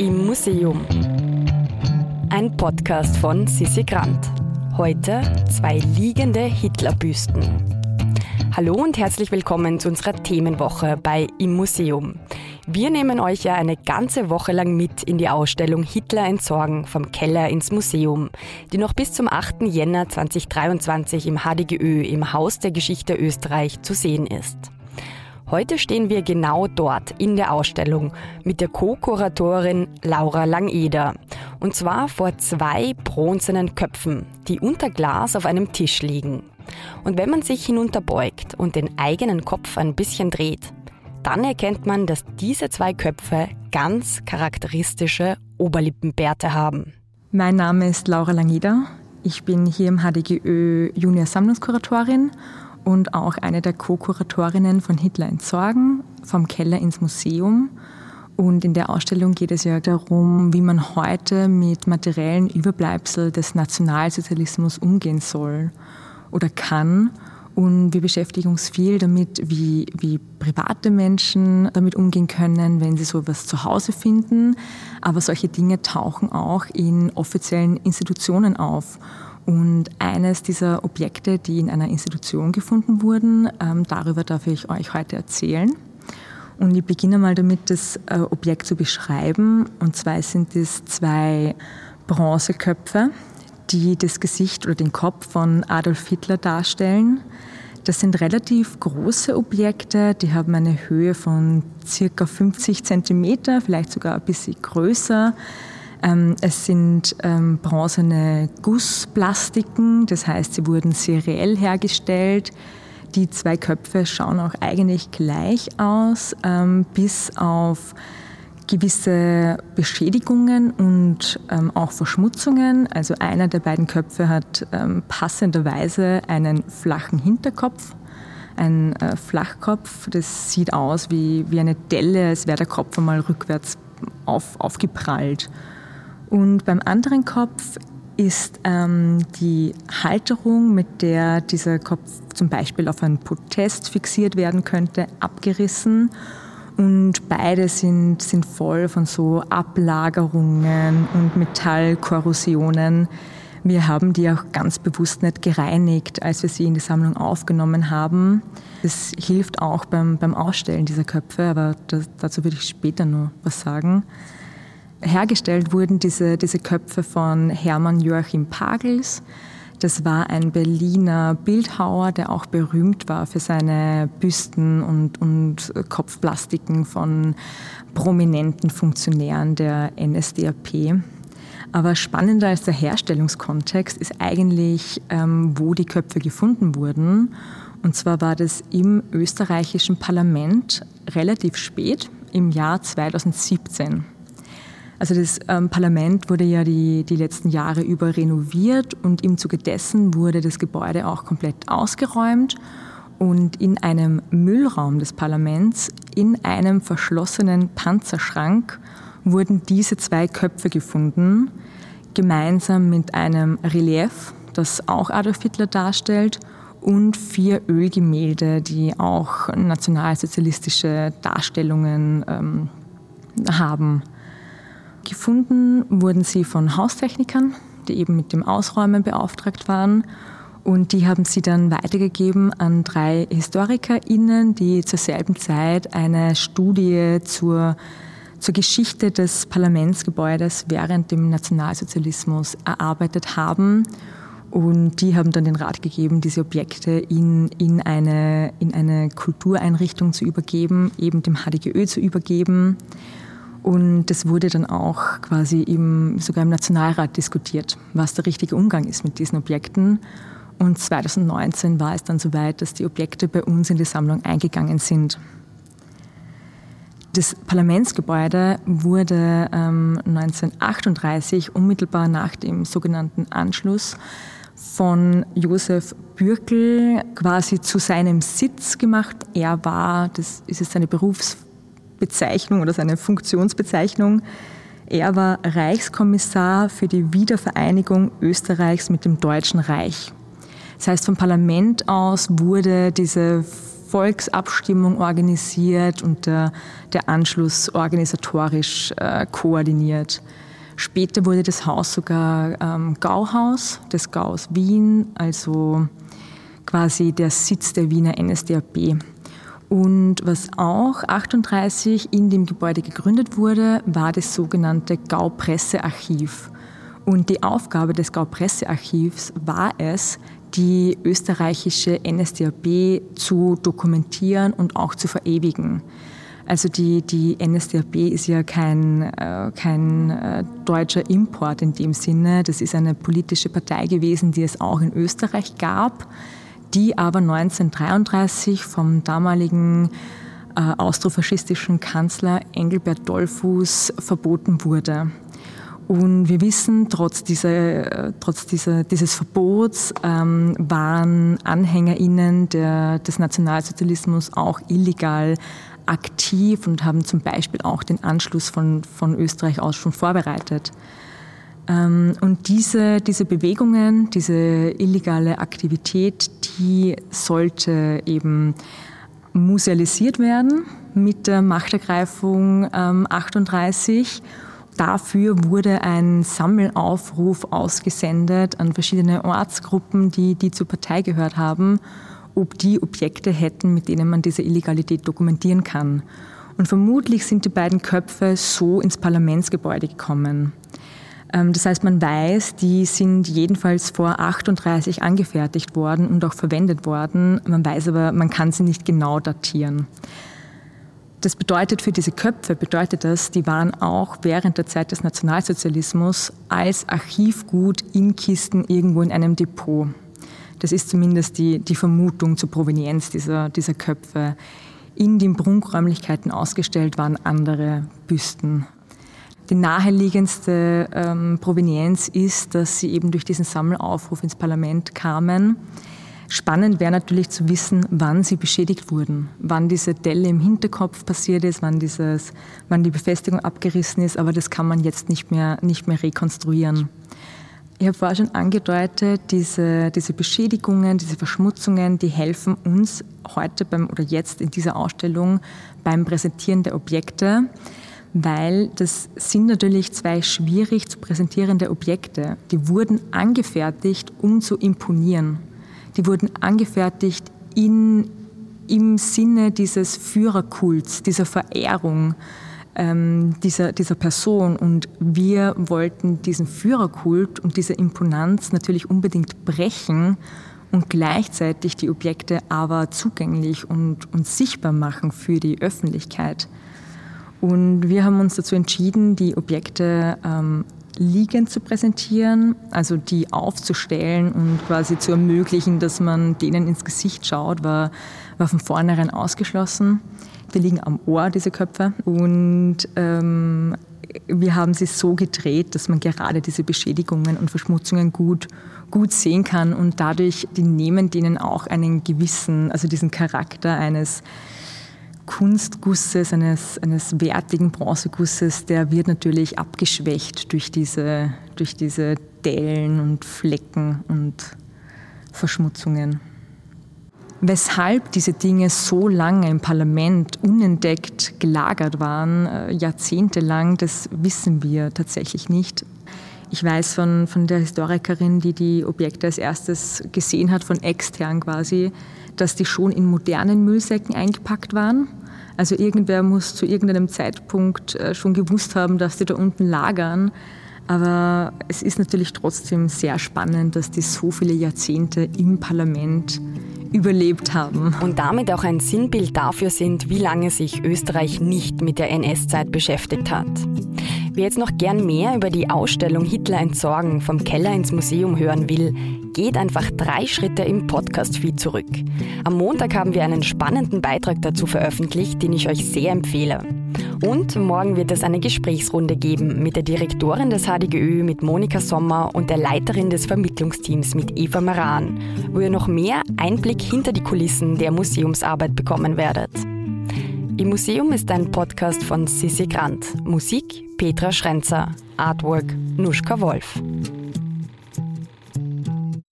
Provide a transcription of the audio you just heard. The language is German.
Im Museum. Ein Podcast von Sissi Grant. Heute zwei liegende Hitlerbüsten. Hallo und herzlich willkommen zu unserer Themenwoche bei Im Museum. Wir nehmen euch ja eine ganze Woche lang mit in die Ausstellung Hitler entsorgen vom Keller ins Museum, die noch bis zum 8. Jänner 2023 im HDGÖ im Haus der Geschichte Österreich zu sehen ist. Heute stehen wir genau dort in der Ausstellung mit der Co-Kuratorin Laura Langeder. Und zwar vor zwei bronzenen Köpfen, die unter Glas auf einem Tisch liegen. Und wenn man sich hinunterbeugt und den eigenen Kopf ein bisschen dreht, dann erkennt man, dass diese zwei Köpfe ganz charakteristische Oberlippenbärte haben. Mein Name ist Laura Langeder. Ich bin hier im HDGÖ Junior Sammlungskuratorin und auch eine der Co-Kuratorinnen von Hitler entsorgen, vom Keller ins Museum. Und in der Ausstellung geht es ja darum, wie man heute mit materiellen Überbleibsel des Nationalsozialismus umgehen soll oder kann. Und wir beschäftigen uns viel damit, wie, wie private Menschen damit umgehen können, wenn sie sowas zu Hause finden. Aber solche Dinge tauchen auch in offiziellen Institutionen auf. Und eines dieser Objekte, die in einer Institution gefunden wurden, ähm, darüber darf ich euch heute erzählen. Und ich beginne mal damit, das äh, Objekt zu beschreiben. Und zwar sind es zwei Bronzeköpfe, die das Gesicht oder den Kopf von Adolf Hitler darstellen. Das sind relativ große Objekte, die haben eine Höhe von circa 50 Zentimeter, vielleicht sogar ein bisschen größer. Ähm, es sind ähm, bronzene Gussplastiken, das heißt, sie wurden seriell hergestellt. Die zwei Köpfe schauen auch eigentlich gleich aus, ähm, bis auf gewisse Beschädigungen und ähm, auch Verschmutzungen. Also einer der beiden Köpfe hat ähm, passenderweise einen flachen Hinterkopf, ein äh, Flachkopf. Das sieht aus wie, wie eine Delle, als wäre der Kopf einmal rückwärts auf, aufgeprallt. Und beim anderen Kopf ist ähm, die Halterung, mit der dieser Kopf zum Beispiel auf einen Protest fixiert werden könnte, abgerissen. Und beide sind, sind voll von so Ablagerungen und Metallkorrosionen. Wir haben die auch ganz bewusst nicht gereinigt, als wir sie in die Sammlung aufgenommen haben. Das hilft auch beim, beim Ausstellen dieser Köpfe, aber das, dazu würde ich später noch was sagen. Hergestellt wurden diese, diese Köpfe von Hermann Joachim Pagels. Das war ein Berliner Bildhauer, der auch berühmt war für seine Büsten und, und Kopfplastiken von prominenten Funktionären der NSDAP. Aber spannender als der Herstellungskontext ist eigentlich, ähm, wo die Köpfe gefunden wurden. Und zwar war das im österreichischen Parlament relativ spät, im Jahr 2017. Also das ähm, Parlament wurde ja die, die letzten Jahre über renoviert und im Zuge dessen wurde das Gebäude auch komplett ausgeräumt und in einem Müllraum des Parlaments, in einem verschlossenen Panzerschrank, wurden diese zwei Köpfe gefunden, gemeinsam mit einem Relief, das auch Adolf Hitler darstellt, und vier Ölgemälde, die auch nationalsozialistische Darstellungen ähm, haben. Gefunden wurden sie von Haustechnikern, die eben mit dem Ausräumen beauftragt waren. Und die haben sie dann weitergegeben an drei HistorikerInnen, die zur selben Zeit eine Studie zur, zur Geschichte des Parlamentsgebäudes während dem Nationalsozialismus erarbeitet haben. Und die haben dann den Rat gegeben, diese Objekte in, in, eine, in eine Kultureinrichtung zu übergeben, eben dem HDGÖ zu übergeben. Und das wurde dann auch quasi im, sogar im Nationalrat diskutiert, was der richtige Umgang ist mit diesen Objekten. Und 2019 war es dann soweit, dass die Objekte bei uns in die Sammlung eingegangen sind. Das Parlamentsgebäude wurde ähm, 1938, unmittelbar nach dem sogenannten Anschluss, von Josef Bürkel quasi zu seinem Sitz gemacht. Er war, das ist jetzt seine Berufs Bezeichnung oder seine Funktionsbezeichnung. Er war Reichskommissar für die Wiedervereinigung Österreichs mit dem Deutschen Reich. Das heißt, vom Parlament aus wurde diese Volksabstimmung organisiert und der, der Anschluss organisatorisch äh, koordiniert. Später wurde das Haus sogar ähm, Gauhaus des Gaus Wien, also quasi der Sitz der Wiener NSDAP. Und was auch 38 in dem Gebäude gegründet wurde, war das sogenannte Gau-Pressearchiv. Und die Aufgabe des Gau-Pressearchivs war es, die österreichische NSDAP zu dokumentieren und auch zu verewigen. Also die, die NSDAP ist ja kein, äh, kein äh, deutscher Import in dem Sinne. Das ist eine politische Partei gewesen, die es auch in Österreich gab, die aber 1933 vom damaligen äh, austrofaschistischen Kanzler Engelbert Dollfuß verboten wurde. Und wir wissen, trotz, dieser, trotz dieser, dieses Verbots ähm, waren AnhängerInnen der, des Nationalsozialismus auch illegal aktiv und haben zum Beispiel auch den Anschluss von, von Österreich aus schon vorbereitet. Ähm, und diese, diese Bewegungen, diese illegale Aktivität, die sollte eben musealisiert werden mit der Machtergreifung ähm, 38 Dafür wurde ein Sammelaufruf ausgesendet an verschiedene Ortsgruppen, die, die zur Partei gehört haben, ob die Objekte hätten, mit denen man diese Illegalität dokumentieren kann. Und vermutlich sind die beiden Köpfe so ins Parlamentsgebäude gekommen. Ähm, das heißt, man weiß, die sind jedenfalls vor 38 angefertigt worden und auch verwendet worden. Man weiß aber, man kann sie nicht genau datieren. Das bedeutet für diese Köpfe, bedeutet das, die waren auch während der Zeit des Nationalsozialismus als Archivgut in Kisten irgendwo in einem Depot. Das ist zumindest die, die Vermutung zur Provenienz dieser, dieser Köpfe. In den Prunkräumlichkeiten ausgestellt waren andere Büsten. Die naheliegendste ähm, Provenienz ist, dass sie eben durch diesen Sammelaufruf ins Parlament kamen. Spannend wäre natürlich zu wissen, wann sie beschädigt wurden, wann diese Delle im Hinterkopf passiert ist, wann, dieses, wann die Befestigung abgerissen ist, aber das kann man jetzt nicht mehr, nicht mehr rekonstruieren. Ich habe vorher schon angedeutet, diese, diese Beschädigungen, diese Verschmutzungen, die helfen uns heute beim, oder jetzt in dieser Ausstellung beim Präsentieren der Objekte, weil das sind natürlich zwei schwierig zu präsentierende Objekte. Die wurden angefertigt, um zu imponieren die wurden angefertigt in, im Sinne dieses Führerkults, dieser Verehrung ähm, dieser, dieser Person. Und wir wollten diesen Führerkult und diese Imponanz natürlich unbedingt brechen und gleichzeitig die Objekte aber zugänglich und, und sichtbar machen für die Öffentlichkeit. Und wir haben uns dazu entschieden, die Objekte ähm, liegend zu präsentieren, also die aufzustellen und quasi zu ermöglichen, dass man denen ins Gesicht schaut, war, war von vornherein ausgeschlossen. Die liegen am Ohr, diese Köpfe. Und ähm, wir haben sie so gedreht, dass man gerade diese Beschädigungen und Verschmutzungen gut, gut sehen kann und dadurch, die nehmen denen auch einen gewissen, also diesen Charakter eines Kunstgusses, eines, eines wertigen Bronzegusses, der wird natürlich abgeschwächt durch diese, durch diese Dellen und Flecken und Verschmutzungen. Weshalb diese Dinge so lange im Parlament unentdeckt gelagert waren, äh, jahrzehntelang, das wissen wir tatsächlich nicht. Ich weiß von, von der Historikerin, die die Objekte als erstes gesehen hat, von extern quasi, dass die schon in modernen Müllsäcken eingepackt waren also irgendwer muss zu irgendeinem Zeitpunkt äh, schon gewusst haben, dass die da unten lagern. Aber es ist natürlich trotzdem sehr spannend, dass die so viele Jahrzehnte im Parlament überlebt haben. Und damit auch ein Sinnbild dafür sind, wie lange sich Österreich nicht mit der NS-Zeit beschäftigt hat. Wer jetzt noch gern mehr über die Ausstellung Hitler entsorgen vom Keller ins Museum hören will, geht einfach drei Schritte im Podcast-Feed zurück. Am Montag haben wir einen spannenden Beitrag dazu veröffentlicht, den ich euch sehr empfehle. Und morgen wird es eine Gesprächsrunde geben mit der Direktorin des HDGÖ, mit Monika Sommer und der Leiterin des Vermittlungsteams mit Eva Maran, wo ihr noch mehr Einblick hinter die Kulissen der Museumsarbeit bekommen werdet. Im Museum ist ein Podcast von Sissi Grant. Musik Petra Schrenzer. Artwork Nuschka Wolf.